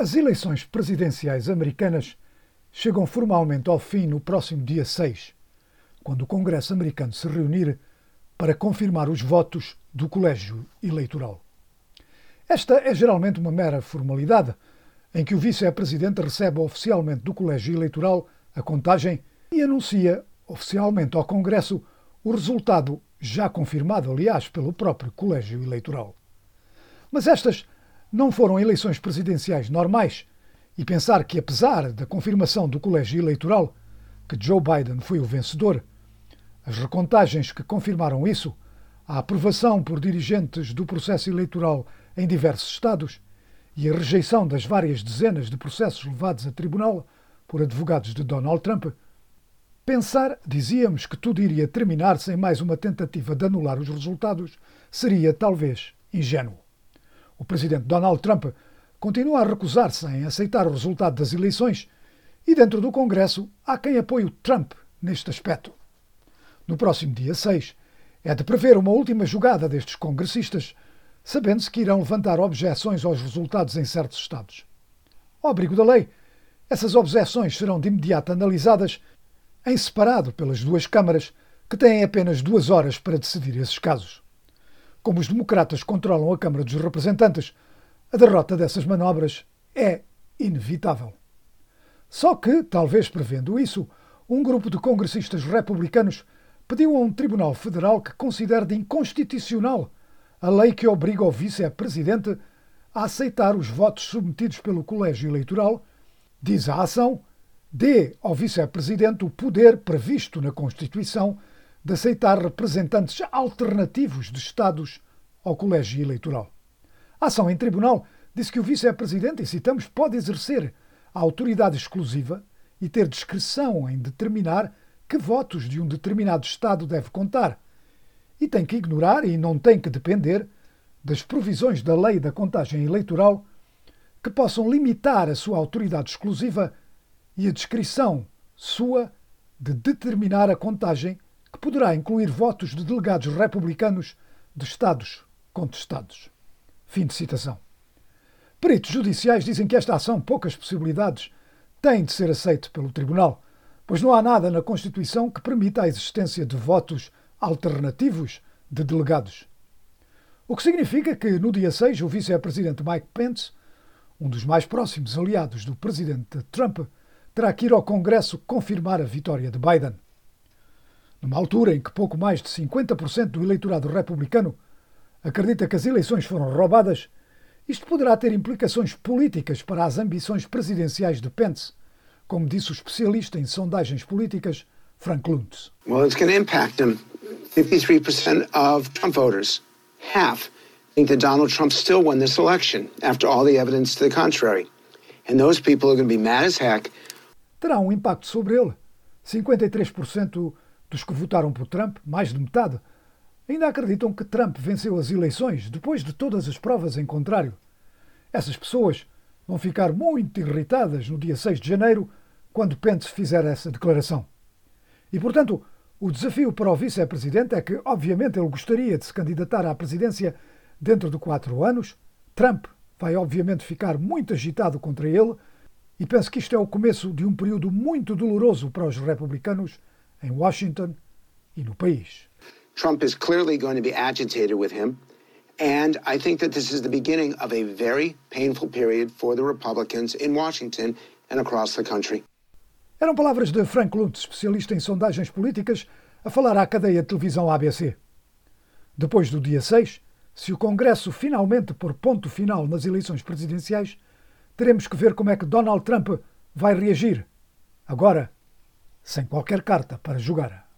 As eleições presidenciais americanas chegam formalmente ao fim no próximo dia 6, quando o Congresso americano se reunir para confirmar os votos do colégio eleitoral. Esta é geralmente uma mera formalidade, em que o vice-presidente recebe oficialmente do colégio eleitoral a contagem e anuncia oficialmente ao Congresso o resultado, já confirmado, aliás, pelo próprio colégio eleitoral. Mas estas não foram eleições presidenciais normais, e pensar que, apesar da confirmação do colégio eleitoral, que Joe Biden foi o vencedor, as recontagens que confirmaram isso, a aprovação por dirigentes do processo eleitoral em diversos estados e a rejeição das várias dezenas de processos levados a tribunal por advogados de Donald Trump, pensar, dizíamos, que tudo iria terminar sem mais uma tentativa de anular os resultados seria talvez ingênuo. O presidente Donald Trump continua a recusar-se em aceitar o resultado das eleições e, dentro do Congresso, há quem apoie o Trump neste aspecto. No próximo dia 6, é de prever uma última jogada destes congressistas, sabendo-se que irão levantar objeções aos resultados em certos estados. Ao abrigo da lei, essas objeções serão de imediato analisadas em separado pelas duas câmaras, que têm apenas duas horas para decidir esses casos como os democratas controlam a Câmara dos Representantes, a derrota dessas manobras é inevitável. Só que, talvez prevendo isso, um grupo de congressistas republicanos pediu a um tribunal federal que considere de inconstitucional a lei que obriga o vice-presidente a aceitar os votos submetidos pelo colégio eleitoral, diz a ação, dê ao vice-presidente o poder previsto na Constituição de aceitar representantes alternativos de Estados ao colégio eleitoral. A ação em tribunal disse que o vice-presidente, e citamos, pode exercer a autoridade exclusiva e ter discrição em determinar que votos de um determinado Estado deve contar, e tem que ignorar e não tem que depender das provisões da lei da contagem eleitoral que possam limitar a sua autoridade exclusiva e a descrição sua de determinar a contagem que poderá incluir votos de delegados republicanos de Estados contestados. Fim de citação. Peritos judiciais dizem que esta ação, poucas possibilidades, tem de ser aceita pelo Tribunal, pois não há nada na Constituição que permita a existência de votos alternativos de delegados. O que significa que, no dia 6, o vice-presidente Mike Pence, um dos mais próximos aliados do presidente Trump, terá que ir ao Congresso confirmar a vitória de Biden. Numa altura em que pouco mais de 50% do eleitorado republicano acredita que as eleições foram roubadas, isto poderá ter implicações políticas para as ambições presidenciais de Pence, como disse o especialista em sondagens políticas Frank Luntz. Well, it's going to impact him. 53% of Trump voters, half, think that Donald Trump still won this election after all the evidence to the contrary. And those people are going to be mad as heck. Terá um impacto sobre ele. 53% dos que votaram por Trump, mais de metade, ainda acreditam que Trump venceu as eleições depois de todas as provas em contrário. Essas pessoas vão ficar muito irritadas no dia 6 de janeiro, quando Pence fizer essa declaração. E, portanto, o desafio para o vice-presidente é que, obviamente, ele gostaria de se candidatar à presidência dentro de quatro anos. Trump vai, obviamente, ficar muito agitado contra ele e penso que isto é o começo de um período muito doloroso para os republicanos em Washington e no país. Trump is clearly going to be agitated with him. And I think that this is the beginning of a very painful period for the Republicans in Washington and across the country. Eram palavras de Frank Luntz, especialista em sondagens políticas, a falar à cadeia de televisão ABC. Depois do dia 6, se o Congresso finalmente pôr ponto final nas eleições presidenciais, teremos que ver como é que Donald Trump vai reagir. Agora, sem qualquer carta para jogar.